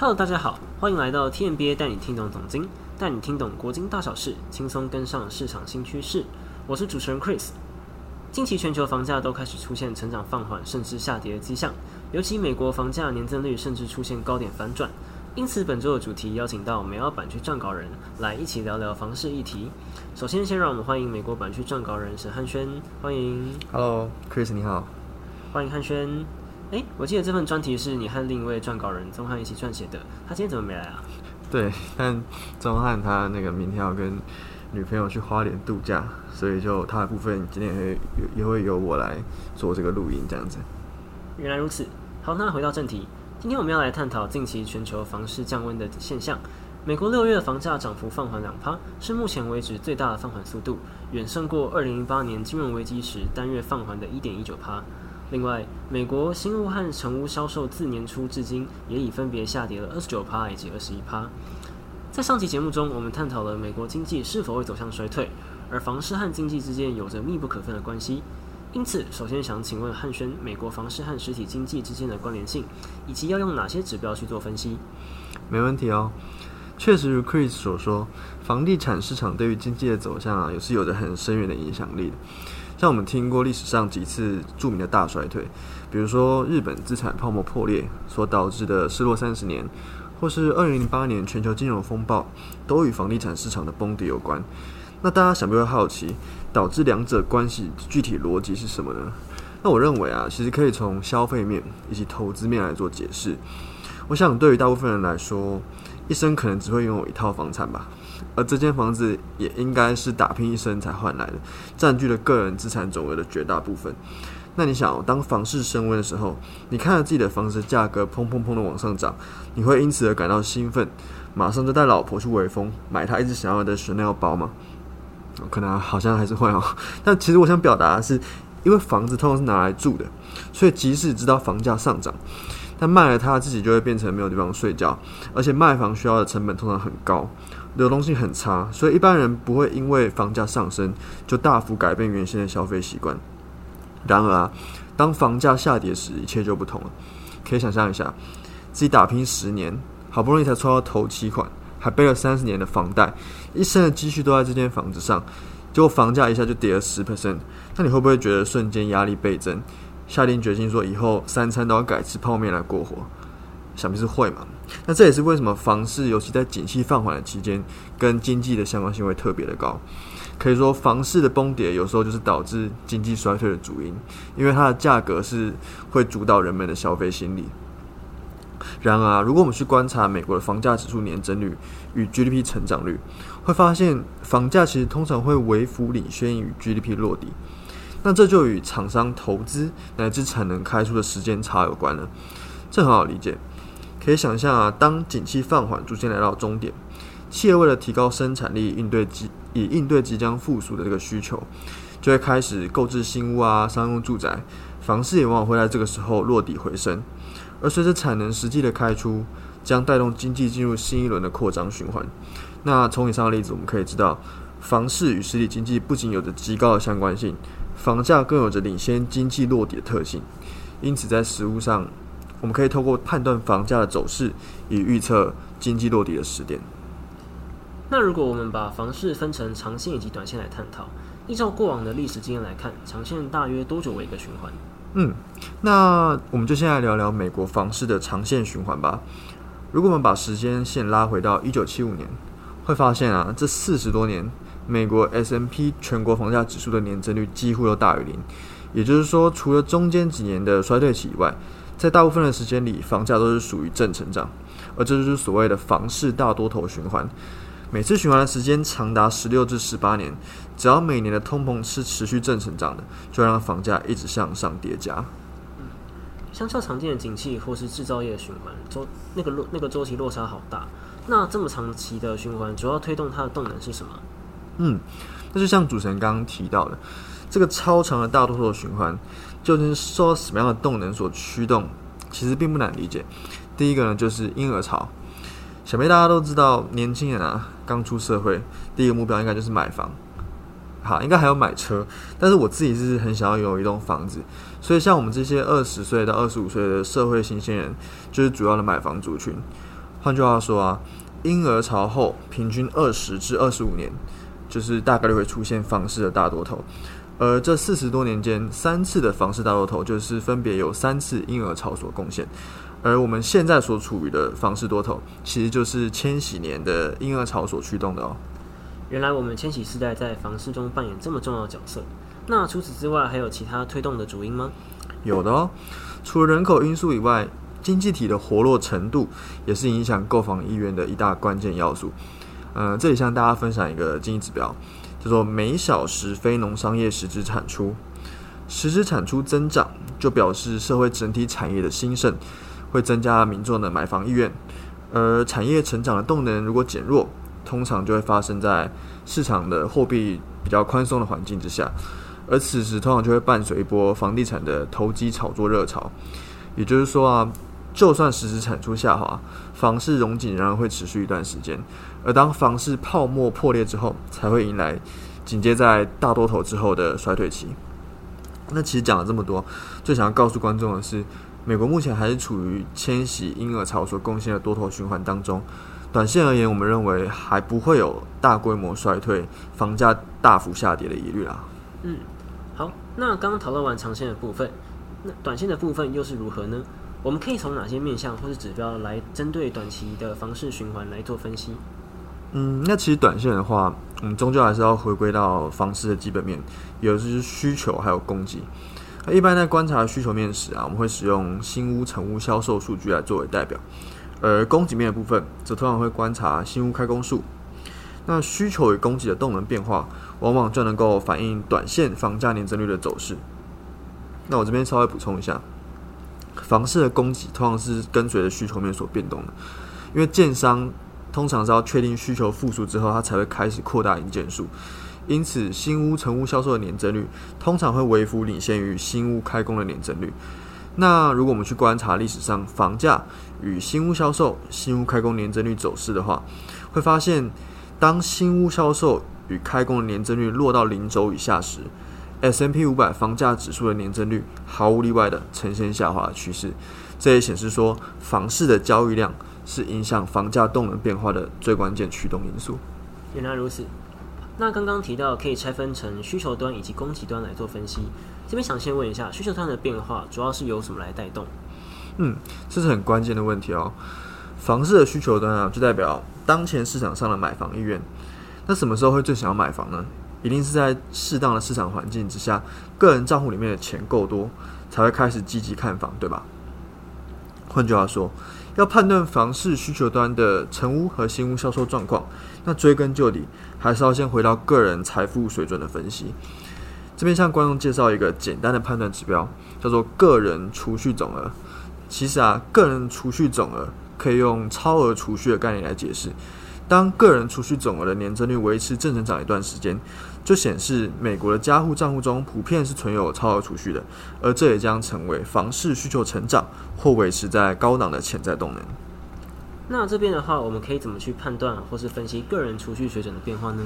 Hello，大家好，欢迎来到 TMBA 带你听懂总经，带你听懂国经大小事，轻松跟上市场新趋势。我是主持人 Chris。近期全球房价都开始出现成长放缓甚至下跌的迹象，尤其美国房价年增率甚至出现高点反转。因此，本周的主题邀请到美澳版区撰稿人来一起聊聊房市议题。首先，先让我们欢迎美国版区撰稿人沈汉轩，欢迎。Hello，Chris，你好。欢迎汉轩。哎，我记得这份专题是你和另一位撰稿人宗汉一起撰写的，他今天怎么没来啊？对，但钟汉他那个明天要跟女朋友去花莲度假，所以就他的部分今天也会也会由我来做这个录音这样子。原来如此。好，那回到正题，今天我们要来探讨近期全球房市降温的现象。美国六月的房价涨幅放缓两趴，是目前为止最大的放缓速度，远胜过二零零八年金融危机时单月放缓的一点一九趴。另外，美国新屋和成屋销售自年初至今也已分别下跌了二十九趴以及二十一趴。在上期节目中，我们探讨了美国经济是否会走向衰退，而房市和经济之间有着密不可分的关系。因此，首先想请问汉轩，美国房市和实体经济之间的关联性，以及要用哪些指标去做分析？没问题哦。确实如 Chris 所说，房地产市场对于经济的走向啊，也是有着很深远的影响力的。像我们听过历史上几次著名的大衰退，比如说日本资产泡沫破裂所导致的失落三十年，或是二零零八年全球金融风暴，都与房地产市场的崩跌有关。那大家想必会好奇，导致两者关系具体逻辑是什么呢？那我认为啊，其实可以从消费面以及投资面来做解释。我想对于大部分人来说，一生可能只会拥有一套房产吧。而这间房子也应该是打拼一生才换来的，占据了个人资产总额的绝大部分。那你想、当房市升温的时候，你看着自己的房子价格砰砰砰的往上涨，你会因此而感到兴奋，马上就带老婆去微风买她一直想要的 Chanel 包吗？可能好像还是会哦。但其实我想表达的是，因为房子通常是拿来住的，所以即使知道房价上涨，但卖了它自己就会变成没有地方睡觉，而且卖房需要的成本通常很高。流动性很差，所以一般人不会因为房价上升就大幅改变原先的消费习惯。然而啊，当房价下跌时，一切就不同了。可以想象一下，自己打拼十年，好不容易才凑到头期款，还背了三十年的房贷，一生的积蓄都在这间房子上，结果房价一下就跌了十 percent，那你会不会觉得瞬间压力倍增，下定决心说以后三餐都要改吃泡面来过活？想必是会嘛？那这也是为什么房市，尤其在景气放缓的期间，跟经济的相关性会特别的高。可以说，房市的崩跌有时候就是导致经济衰退的主因，因为它的价格是会主导人们的消费心理。然而、如果我们去观察美国的房价指数年增率与 GDP 成长率，会发现房价其实通常会微幅领先于 GDP 落地。那这就与厂商投资乃至产能开出的时间差有关了。这很好理解。可以想象啊，当景气放缓逐渐来到终点，企业为了提高生产力，应对即以应对即将复苏的这个需求，就会开始购置新屋啊、商用住宅，房市也往往会在这个时候落底回升。而随着产能实际的开出，将带动经济进入新一轮的扩张循环。那从以上的例子，我们可以知道，房市与实体经济不仅有着极高的相关性，房价更有着领先经济落底的特性。因此，在实物上，我们可以透过判断房价的走势，以预测经济落地的时点。那如果我们把房市分成长线以及短线来探讨，依照过往的历史经验来看，长线大约多久为一个循环？嗯，那我们就先来聊聊美国房市的长线循环吧。如果我们把时间线拉回到一九七五年，会发现啊，这四十多年，美国 S M P 全国房价指数的年增率几乎都大于零。也就是说，除了中间几年的衰退期以外，在大部分的时间里，房价都是属于正成长，而这就是所谓的房市大多头循环。每次循环的时间长达十六至十八年，只要每年的通膨是持续正成长的，就让房价一直向上叠加。相较常见的景气或是制造业循环周那个落那个周期落差好大。那这么长期的循环，主要推动它的动能是什么？嗯，那就像主持人刚刚提到的，这个超长的大多头循环究竟受什么样的动能所驱动？其实并不难理解。第一个呢，就是婴儿潮。想必大家都知道，年轻人啊刚出社会，第一个目标应该就是买房。好，应该还有买车，但是我自己是很想要有一栋房子。所以，像我们这些二十岁到二十五岁的社会新鲜人，就是主要的买房族群。换句话说啊，婴儿潮后平均二十至二十五年，就是大概率会出现房市的大多头。而这四十多年间，三次的房市大多头，就是分别有三次婴儿潮所贡献。而我们现在所处于的房市多头，其实就是千禧年的婴儿潮所驱动的哦。原来我们千禧世代在房市中扮演这么重要的角色。那除此之外，还有其他推动的主因吗？有的哦。除了人口因素以外，经济体的活络程度也是影响购房意愿的一大关键要素。嗯，这里向大家分享一个经济指标。叫做每小时非农商业实质产出，实质产出增长就表示社会整体产业的兴盛，会增加民众的买房意愿。而产业成长的动能如果减弱，通常就会发生在市场的货币比较宽松的环境之下，而此时通常就会伴随一波房地产的投机炒作热潮。也就是说啊，就算实时产出下滑，房市融紧仍然会持续一段时间。而当房市泡沫破裂之后，才会迎来紧接在大多头之后的衰退期。那其实讲了这么多，最想要告诉观众的是，美国目前还是处于迁徙婴儿潮所贡献的多头循环当中。短线而言，我们认为还不会有大规模衰退、房价大幅下跌的疑虑啦。嗯，好，那刚刚讨论完长线的部分，那短线的部分又是如何呢？我们可以从哪些面向或是指标来针对短期的房市循环来做分析？嗯，那其实短线的话，我们终究还是要回归到房市的基本面，有的是需求还有供给。那一般在观察需求面时啊，我们会使用新屋成屋销售数据来作为代表，而供给面的部分则通常会观察新屋开工数。那需求与供给的动能变化，往往就能够反映短线房价年增率的走势。那我这边稍微补充一下，房市的供给通常是跟随着需求面所变动的，因为建商。通常是要确定需求复苏之后，它才会开始扩大营建数。因此，新屋成屋销售的年增率通常会微幅领先于新屋开工的年增率。那如果我们去观察历史上房价与新屋销售、新屋开工年增率走势的话，会发现，当新屋销售与开工的年增率落到零轴以下时，S M P 五百房价指数的年增率毫无例外的呈现下滑的趋势。这也显示说，房市的交易量。是影响房价动能变化的最关键驱动因素。原来如此。那刚刚提到可以拆分成需求端以及供给端来做分析。这边想先问一下，需求端的变化主要是由什么来带动？嗯，这是很关键的问题哦。房市的需求端啊，就代表当前市场上的买房意愿。那什么时候会最想要买房呢？一定是在适当的市场环境之下，个人账户里面的钱够多，才会开始积极看房，对吧？换句话说。要判断房市需求端的成屋和新屋销售状况，那追根究底，还是要先回到个人财富水准的分析。这边向观众介绍一个简单的判断指标，叫做个人储蓄总额。其实啊，个人储蓄总额可以用超额储蓄的概念来解释。当个人储蓄总额的年增率维持正增长一段时间，就显示美国的家户账户中普遍是存有超额储蓄的，而这也将成为房市需求成长或维持在高档的潜在动能。那这边的话，我们可以怎么去判断或是分析个人储蓄水准的变化呢？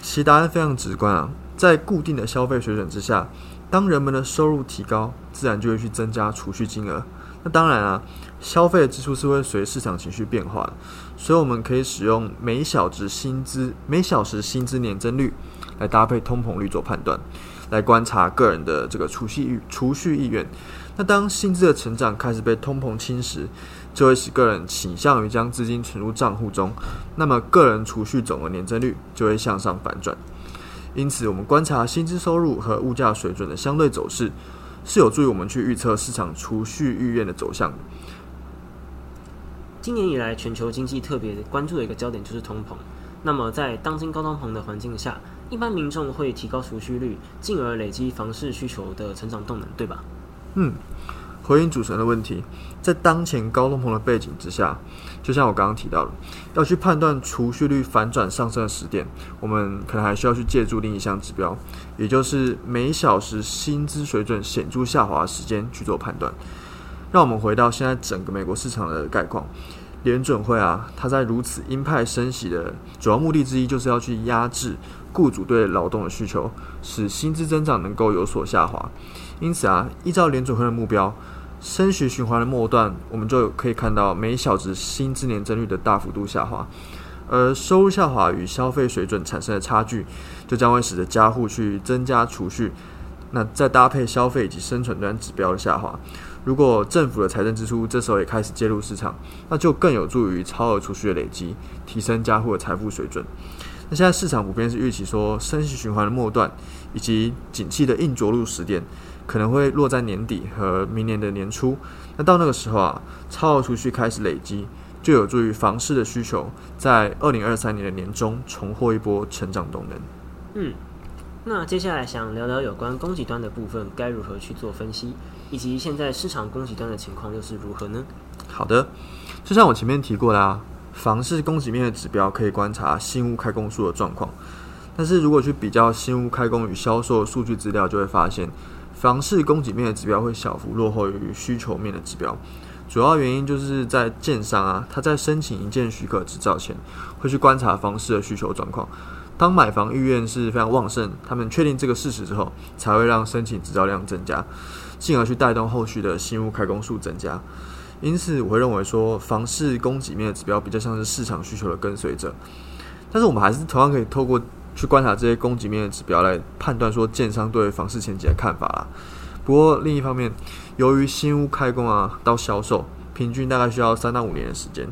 其答案非常直观啊，在固定的消费水准之下，当人们的收入提高，自然就会去增加储蓄金额。当然啊，消费的支出是会随市场情绪变化，所以我们可以使用每小时薪资每小时薪资年增率来搭配通膨率做判断，来观察个人的这个储蓄欲储蓄意愿。那当薪资的成长开始被通膨侵蚀，就会使个人倾向于将资金存入账户中，那么个人储蓄总额年增率就会向上反转。因此，我们观察薪资收入和物价水准的相对走势。是有助于我们去预测市场储蓄意愿的走向。今年以来，全球经济特别关注的一个焦点就是通膨。那么，在当今高通膨的环境下，一般民众会提高储蓄率，进而累积房市需求的成长动能，对吧？嗯。回应主持人的问题，在当前高通膨的背景之下，就像我刚刚提到的，要去判断储蓄率反转上升的时点，我们可能还需要去借助另一项指标，也就是每小时薪资水准显著下滑的时间去做判断。让我们回到现在整个美国市场的概况，联准会啊，它在如此鹰派升息的主要目的之一，就是要去压制雇主对劳动的需求，使薪资增长能够有所下滑。因此啊，依照联准会的目标。升息循环的末段，我们就可以看到每小时薪资年增率的大幅度下滑，而收入下滑与消费水准产生的差距，就将会使得家户去增加储蓄。那再搭配消费以及生存端指标的下滑，如果政府的财政支出这时候也开始介入市场，那就更有助于超额储蓄的累积，提升家户的财富水准。那现在市场普遍是预期说，升息循环的末段以及景气的硬着陆时点，可能会落在年底和明年的年初。那到那个时候啊，超额储蓄开始累积，就有助于房市的需求在二零二三年的年中重获一波成长动能。嗯。那接下来想聊聊有关供给端的部分，该如何去做分析，以及现在市场供给端的情况又是如何呢？好的，就像我前面提过啦，房市供给面的指标可以观察新屋开工数的状况，但是如果去比较新屋开工与销售数据资料，就会发现房市供给面的指标会小幅落后于需求面的指标，主要原因就是在建商啊，他在申请一建许可执照前，会去观察房市的需求状况。当买房意愿是非常旺盛，他们确定这个事实之后，才会让申请执照量增加，进而去带动后续的新屋开工数增加。因此，我会认为说，房市供给面的指标比较像是市场需求的跟随者。但是，我们还是同样可以透过去观察这些供给面的指标来判断说，建商对房市前景的看法啦。不过，另一方面，由于新屋开工啊到销售，平均大概需要三到五年的时间。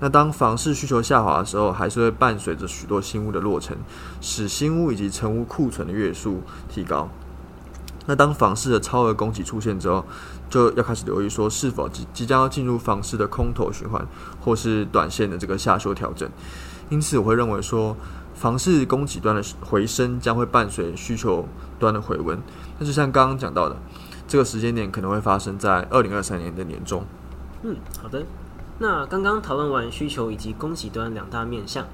那当房市需求下滑的时候，还是会伴随着许多新屋的落成，使新屋以及成屋库存的月数提高。那当房市的超额供给出现之后，就要开始留意说是否即即将要进入房市的空头循环，或是短线的这个下修调整。因此，我会认为说，房市供给端的回升将会伴随需求端的回温。那就像刚刚讲到的，这个时间点可能会发生在二零二三年的年中。嗯，好的。那刚刚讨论完需求以及供给端两大面向，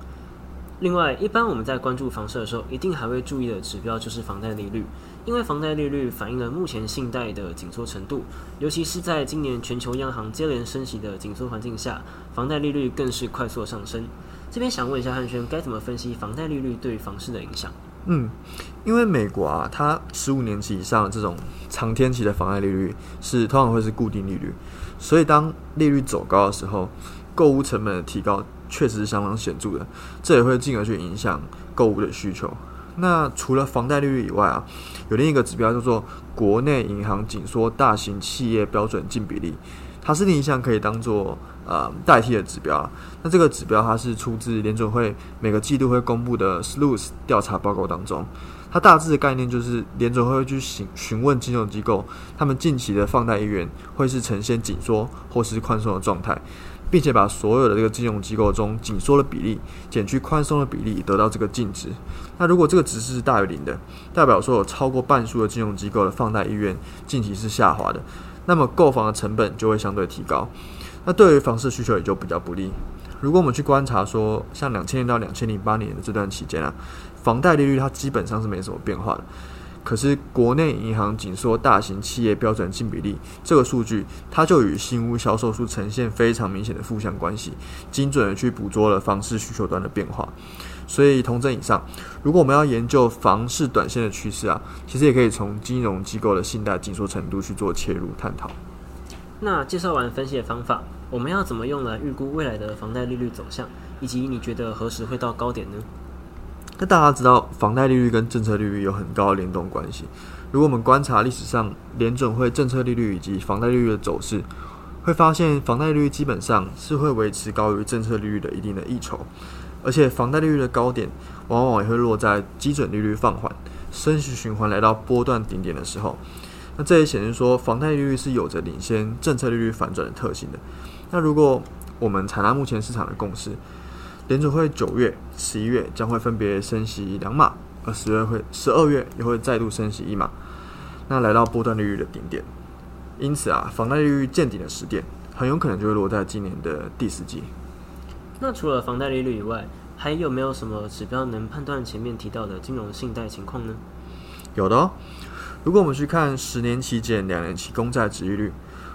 另外，一般我们在关注房市的时候，一定还会注意的指标就是房贷利率，因为房贷利率反映了目前信贷的紧缩程度，尤其是在今年全球央行接连升息的紧缩环境下，房贷利率更是快速上升。这边想问一下汉轩，该怎么分析房贷利率对房市的影响？嗯，因为美国啊，它十五年期以上这种长天期的房贷利率是通常会是固定利率。所以，当利率走高的时候，购物成本的提高确实是相当显著的，这也会进而去影响购物的需求。那除了房贷利率以外啊，有另一个指标叫做国内银行紧缩大型企业标准净比例，它是另一项可以当做呃代替的指标。那这个指标它是出自联准会每个季度会公布的 SLOOS 调查报告当中。它大致的概念就是，联准会去询询问金融机构，他们近期的放贷意愿会是呈现紧缩或是宽松的状态，并且把所有的这个金融机构中紧缩的比例减去宽松的比例，得到这个净值。那如果这个值是大于零的，代表说有超过半数的金融机构的放贷意愿近期是下滑的，那么购房的成本就会相对提高，那对于房市需求也就比较不利。如果我们去观察说，像两千年到两千零八年的这段期间啊。房贷利率它基本上是没什么变化的，可是国内银行紧缩大型企业标准净比例这个数据，它就与新屋销售数呈现非常明显的负向关系，精准的去捕捉了房市需求端的变化。所以，同证以上，如果我们要研究房市短线的趋势啊，其实也可以从金融机构的信贷紧缩程度去做切入探讨。那介绍完分析的方法，我们要怎么用来预估未来的房贷利率走向，以及你觉得何时会到高点呢？那大家知道，房贷利率跟政策利率有很高的联动关系。如果我们观察历史上联准会政策利率以及房贷利率的走势，会发现房贷利率基本上是会维持高于政策利率的一定的溢酬，而且房贷利率的高点往往也会落在基准利率放缓、升息循环来到波段顶点的时候。那这也显示说，房贷利率是有着领先政策利率反转的特性的。那如果我们采纳目前市场的共识，联储会九月、十一月将会分别升息两码，而十月会、十二月也会再度升息一码，那来到波段利率的顶点。因此啊，房贷利率见顶的时点，很有可能就会落在今年的第四季。那除了房贷利率以外，还有没有什么指标能判断前面提到的金融信贷情况呢？有的哦。如果我们去看十年期减两年期公债值利率，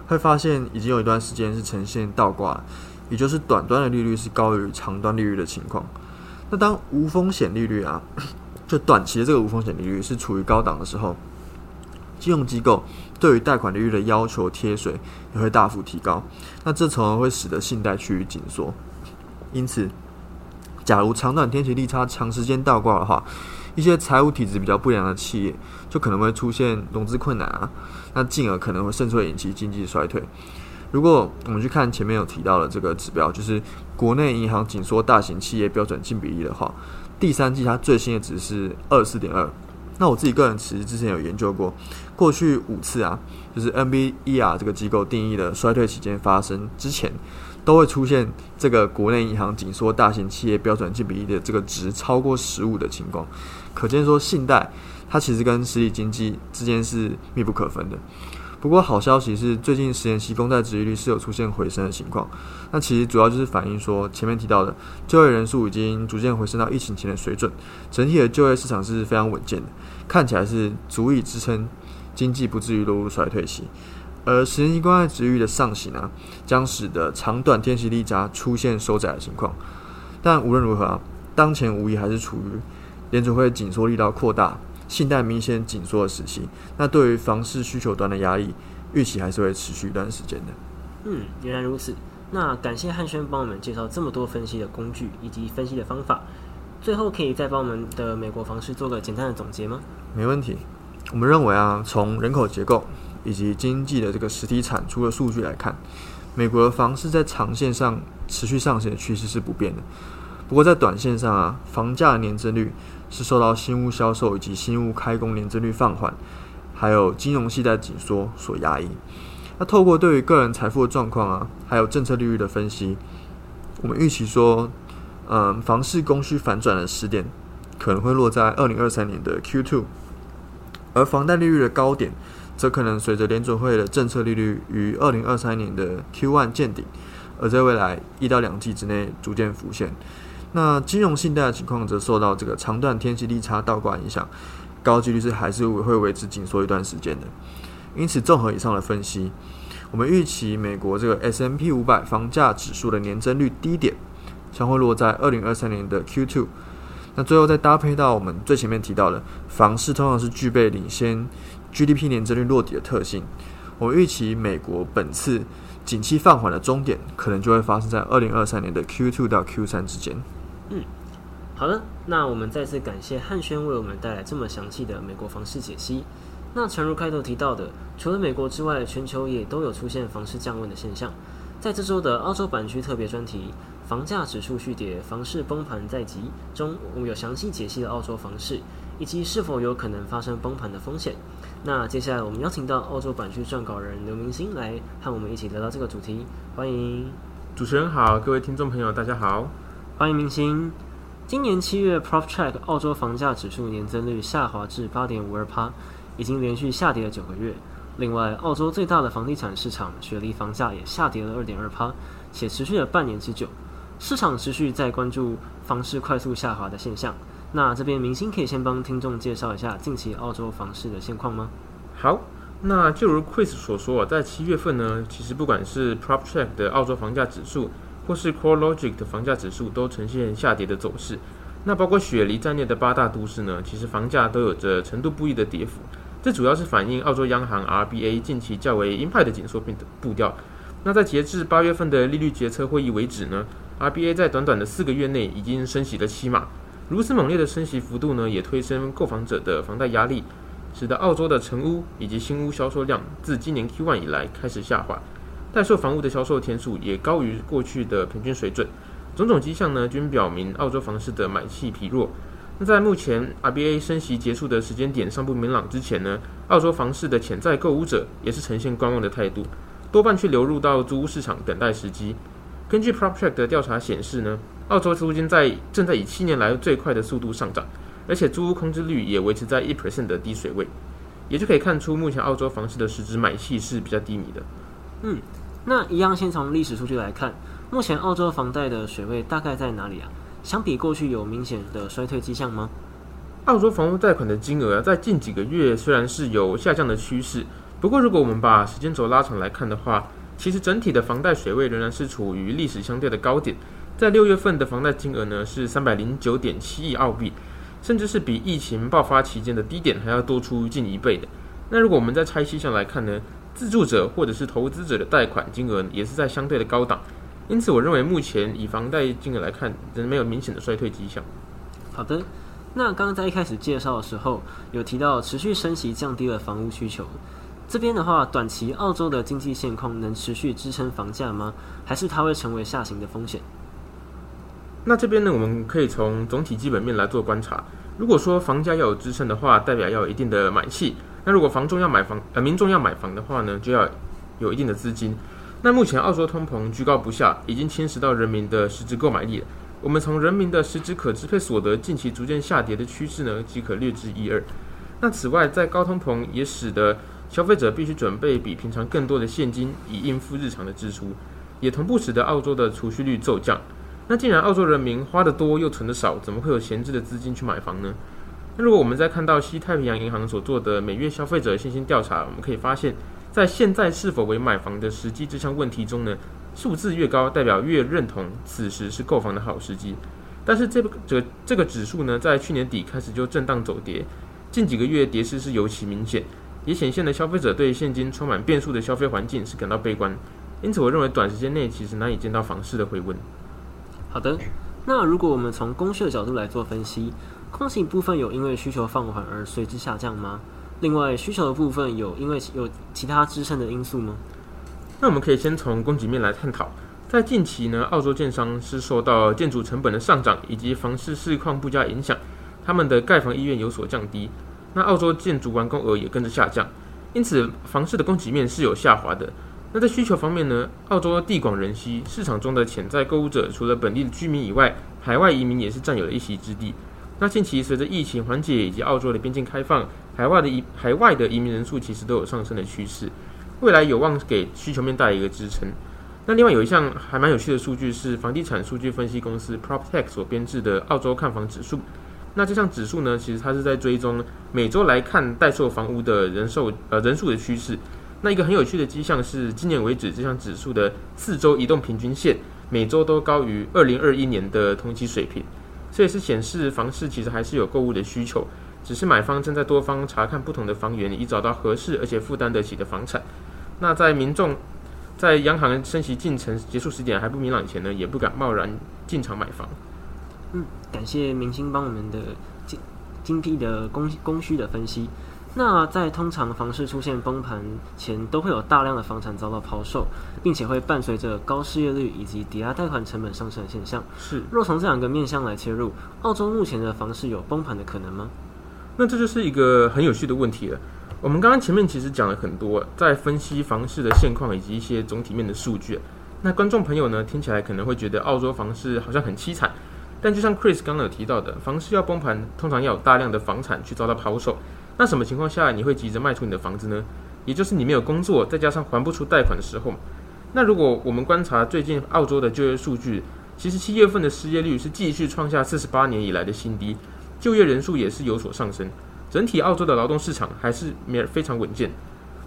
会发现已经有一段时间是呈现倒挂。也就是短端的利率是高于长端利率的情况。那当无风险利率啊，就短期的这个无风险利率是处于高档的时候，金融机构对于贷款利率的要求贴水也会大幅提高，那这从而会使得信贷趋于紧缩。因此，假如长短天期利差长时间倒挂的话，一些财务体质比较不良的企业就可能会出现融资困难啊，那进而可能会甚至会引起经济衰退。如果我们去看前面有提到的这个指标，就是国内银行紧缩大型企业标准净比例的话，第三季它最新的值是二四点二。那我自己个人其实之前有研究过，过去五次啊，就是 NBER 这个机构定义的衰退期间发生之前，都会出现这个国内银行紧缩大型企业标准净比例的这个值超过十五的情况。可见说，信贷它其实跟实体经济之间是密不可分的。不过好消息是，最近十年期公债殖利率是有出现回升的情况。那其实主要就是反映说，前面提到的就业人数已经逐渐回升到疫情前的水准，整体的就业市场是非常稳健的，看起来是足以支撑经济不至于落入衰退期。而十年期公债殖率的上行呢，将使得长短天期利差出现收窄的情况。但无论如何啊，当前无疑还是处于联储会紧缩力道扩大。信贷明显紧缩的时期，那对于房市需求端的压力，预期还是会持续一段时间的。嗯，原来如此。那感谢汉轩帮我们介绍这么多分析的工具以及分析的方法。最后可以再帮我们的美国房市做个简单的总结吗？没问题。我们认为啊，从人口结构以及经济的这个实体产出的数据来看，美国的房市在长线上持续上行的趋势是不变的。不过在短线上啊，房价年增率。是受到新屋销售以及新屋开工年增率放缓，还有金融系贷紧缩所压抑。那透过对于个人财富的状况啊，还有政策利率的分析，我们预期说，嗯，房市供需反转的时点可能会落在二零二三年的 Q two，而房贷利率的高点，则可能随着联准会的政策利率于二零二三年的 Q one 见顶，而在未来一到两季之内逐渐浮现。那金融信贷的情况则受到这个长短天气利差倒挂影响，高几率是还是会维持紧缩一段时间的。因此，综合以上的分析，我们预期美国这个 S M P 五百房价指数的年增率低点将会落在二零二三年的 Q two。那最后再搭配到我们最前面提到的房市通常是具备领先 G D P 年增率落底的特性，我们预期美国本次景气放缓的终点可能就会发生在二零二三年的 Q two 到 Q 三之间。嗯，好的，那我们再次感谢汉轩为我们带来这么详细的美国房市解析。那诚如开头提到的，除了美国之外，全球也都有出现房市降温的现象。在这周的澳洲版区特别专题《房价指数续跌，房市崩盘在即》中，我们有详细解析了澳洲房市以及是否有可能发生崩盘的风险。那接下来我们邀请到澳洲版区撰稿人刘明星来和我们一起聊聊这个主题。欢迎主持人好，各位听众朋友大家好。欢迎明星。今年七月，PropTrack 澳洲房价指数年增率下滑至八点五二帕，已经连续下跌了九个月。另外，澳洲最大的房地产市场雪梨房价也下跌了二点二帕，且持续了半年之久。市场持续在关注房市快速下滑的现象。那这边明星可以先帮听众介绍一下近期澳洲房市的现况吗？好，那就如 Chris 所说，在七月份呢，其实不管是 PropTrack 的澳洲房价指数。或是 CoreLogic 的房价指数都呈现下跌的走势，那包括雪梨在内的八大都市呢，其实房价都有着程度不一的跌幅。这主要是反映澳洲央行 RBA 近期较为鹰派的紧缩步步调。那在截至八月份的利率决策会议为止呢，RBA 在短短的四个月内已经升息了七码。如此猛烈的升息幅度呢，也推升购房者的房贷压力，使得澳洲的成屋以及新屋销售量自今年 Q1 以来开始下滑。待售房屋的销售天数也高于过去的平均水准，种种迹象呢均表明澳洲房市的买气疲弱。那在目前 RBA 升息结束的时间点尚不明朗之前呢，澳洲房市的潜在购物者也是呈现观望的态度，多半去流入到租屋市场等待时机。根据 PropTrack 的调查显示呢，澳洲租金在正在以七年来最快的速度上涨，而且租屋空置率也维持在一 percent 的低水位，也就可以看出目前澳洲房市的实质买气是比较低迷的。嗯。那一样，先从历史数据来看，目前澳洲房贷的水位大概在哪里啊？相比过去有明显的衰退迹象吗？澳洲房屋贷款的金额在近几个月虽然是有下降的趋势，不过如果我们把时间轴拉长来看的话，其实整体的房贷水位仍然是处于历史相对的高点。在六月份的房贷金额呢是三百零九点七亿澳币，甚至是比疫情爆发期间的低点还要多出近一倍的。那如果我们再拆细项来看呢，自住者或者是投资者的贷款金额也是在相对的高档，因此我认为目前以房贷金额来看，仍没有明显的衰退迹象。好的，那刚刚在一开始介绍的时候有提到持续升息降低了房屋需求，这边的话，短期澳洲的经济现况能持续支撑房价吗？还是它会成为下行的风险？那这边呢，我们可以从总体基本面来做观察。如果说房价要有支撑的话，代表要有一定的买气。那如果房仲要买房，呃，民众要买房的话呢，就要有一定的资金。那目前澳洲通膨居高不下，已经侵蚀到人民的实质购买力了。我们从人民的实质可支配所得近期逐渐下跌的趋势呢，即可略知一二。那此外，在高通膨也使得消费者必须准备比平常更多的现金，以应付日常的支出，也同步使得澳洲的储蓄率骤降。那既然澳洲人民花的多又存的少，怎么会有闲置的资金去买房呢？那如果我们在看到西太平洋银行所做的每月消费者信心调查，我们可以发现，在现在是否为买房的时机这项问题中呢，数字越高，代表越认同此时是购房的好时机。但是这个这这个指数呢，在去年底开始就震荡走跌，近几个月跌势是尤其明显，也显现了消费者对现金充满变数的消费环境是感到悲观。因此，我认为短时间内其实难以见到房市的回温。好的，那如果我们从供需的角度来做分析，供给部分有因为需求放缓而随之下降吗？另外，需求的部分有因为有其他支撑的因素吗？那我们可以先从供给面来探讨。在近期呢，澳洲建商是受到建筑成本的上涨以及房市市况不佳影响，他们的盖房意愿有所降低。那澳洲建筑完工额也跟着下降，因此房市的供给面是有下滑的。那在需求方面呢？澳洲地广人稀，市场中的潜在购物者除了本地的居民以外，海外移民也是占有了一席之地。那近期随着疫情缓解以及澳洲的边境开放，海外的移海外的移民人数其实都有上升的趋势，未来有望给需求面带来一个支撑。那另外有一项还蛮有趣的数据是房地产数据分析公司 PropTech 所编制的澳洲看房指数。那这项指数呢，其实它是在追踪每周来看待售房屋的人数呃人数的趋势。那一个很有趣的迹象是，今年为止这项指数的四周移动平均线每周都高于二零二一年的同期水平，这也是显示房市其实还是有购物的需求，只是买方正在多方查看不同的房源，以找到合适而且负担得起的房产。那在民众在央行升息进程结束时点还不明朗前呢，也不敢贸然进场买房。嗯，感谢明星帮我们的精精辟的供供需的分析。那在通常房市出现崩盘前，都会有大量的房产遭到抛售，并且会伴随着高失业率以及抵押贷款成本上升的现象。是，若从这两个面向来切入，澳洲目前的房市有崩盘的可能吗？那这就是一个很有趣的问题了。我们刚刚前面其实讲了很多，在分析房市的现况以及一些总体面的数据。那观众朋友呢，听起来可能会觉得澳洲房市好像很凄惨，但就像 Chris 刚刚有提到的，房市要崩盘，通常要有大量的房产去遭到抛售。那什么情况下你会急着卖出你的房子呢？也就是你没有工作，再加上还不出贷款的时候。那如果我们观察最近澳洲的就业数据，其实七月份的失业率是继续创下四十八年以来的新低，就业人数也是有所上升。整体澳洲的劳动市场还是没非常稳健。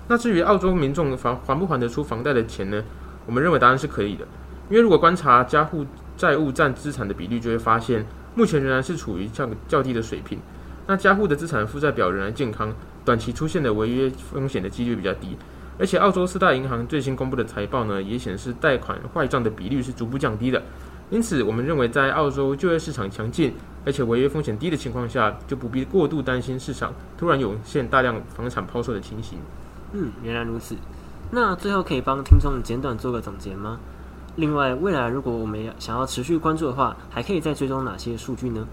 那至于澳洲民众房还不还得出房贷的钱呢？我们认为答案是可以的，因为如果观察家户债务占资产的比率，就会发现目前仍然是处于较较低的水平。那家户的资产负债表仍然健康，短期出现的违约风险的几率比较低，而且澳洲四大银行最新公布的财报呢，也显示贷款坏账的比率是逐步降低的。因此，我们认为在澳洲就业市场强劲，而且违约风险低的情况下，就不必过度担心市场突然涌现大量房产抛售的情形。嗯，原来如此。那最后可以帮听众简短做个总结吗？另外，未来如果我们想要持续关注的话，还可以再追踪哪些数据呢？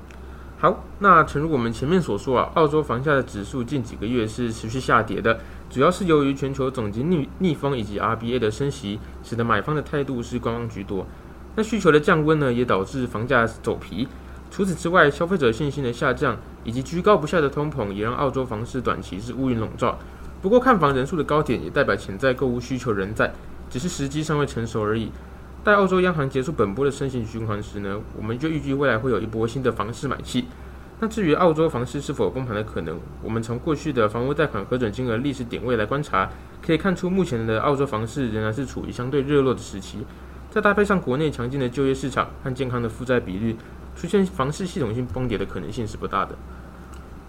好，那诚如我们前面所说啊，澳洲房价的指数近几个月是持续下跌的，主要是由于全球总经逆逆风以及 RBA 的升息，使得买方的态度是观望居多。那需求的降温呢，也导致房价走皮。除此之外，消费者信心的下降以及居高不下的通膨，也让澳洲房市短期是乌云笼罩。不过，看房人数的高点也代表潜在购物需求仍在，只是时机尚未成熟而已。在澳洲央行结束本波的升息循环时呢，我们就预计未来会有一波新的房市买气。那至于澳洲房市是否崩盘的可能，我们从过去的房屋贷款核准金额历史点位来观察，可以看出目前的澳洲房市仍然是处于相对热络的时期。再搭配上国内强劲的就业市场和健康的负债比率，出现房市系统性崩跌的可能性是不大的。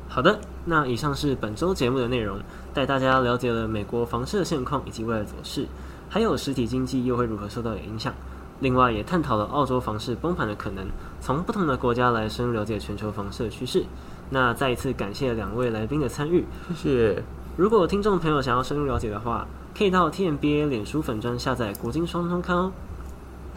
好的，那以上是本周节目的内容，带大家了解了美国房市的现况以及未来走势，还有实体经济又会如何受到影响。另外，也探讨了澳洲房市崩盘的可能，从不同的国家来深入了解全球房市的趋势。那再一次感谢两位来宾的参与，谢谢。如果听众朋友想要深入了解的话，可以到 TMBA 脸书粉专下载国金双通刊哦。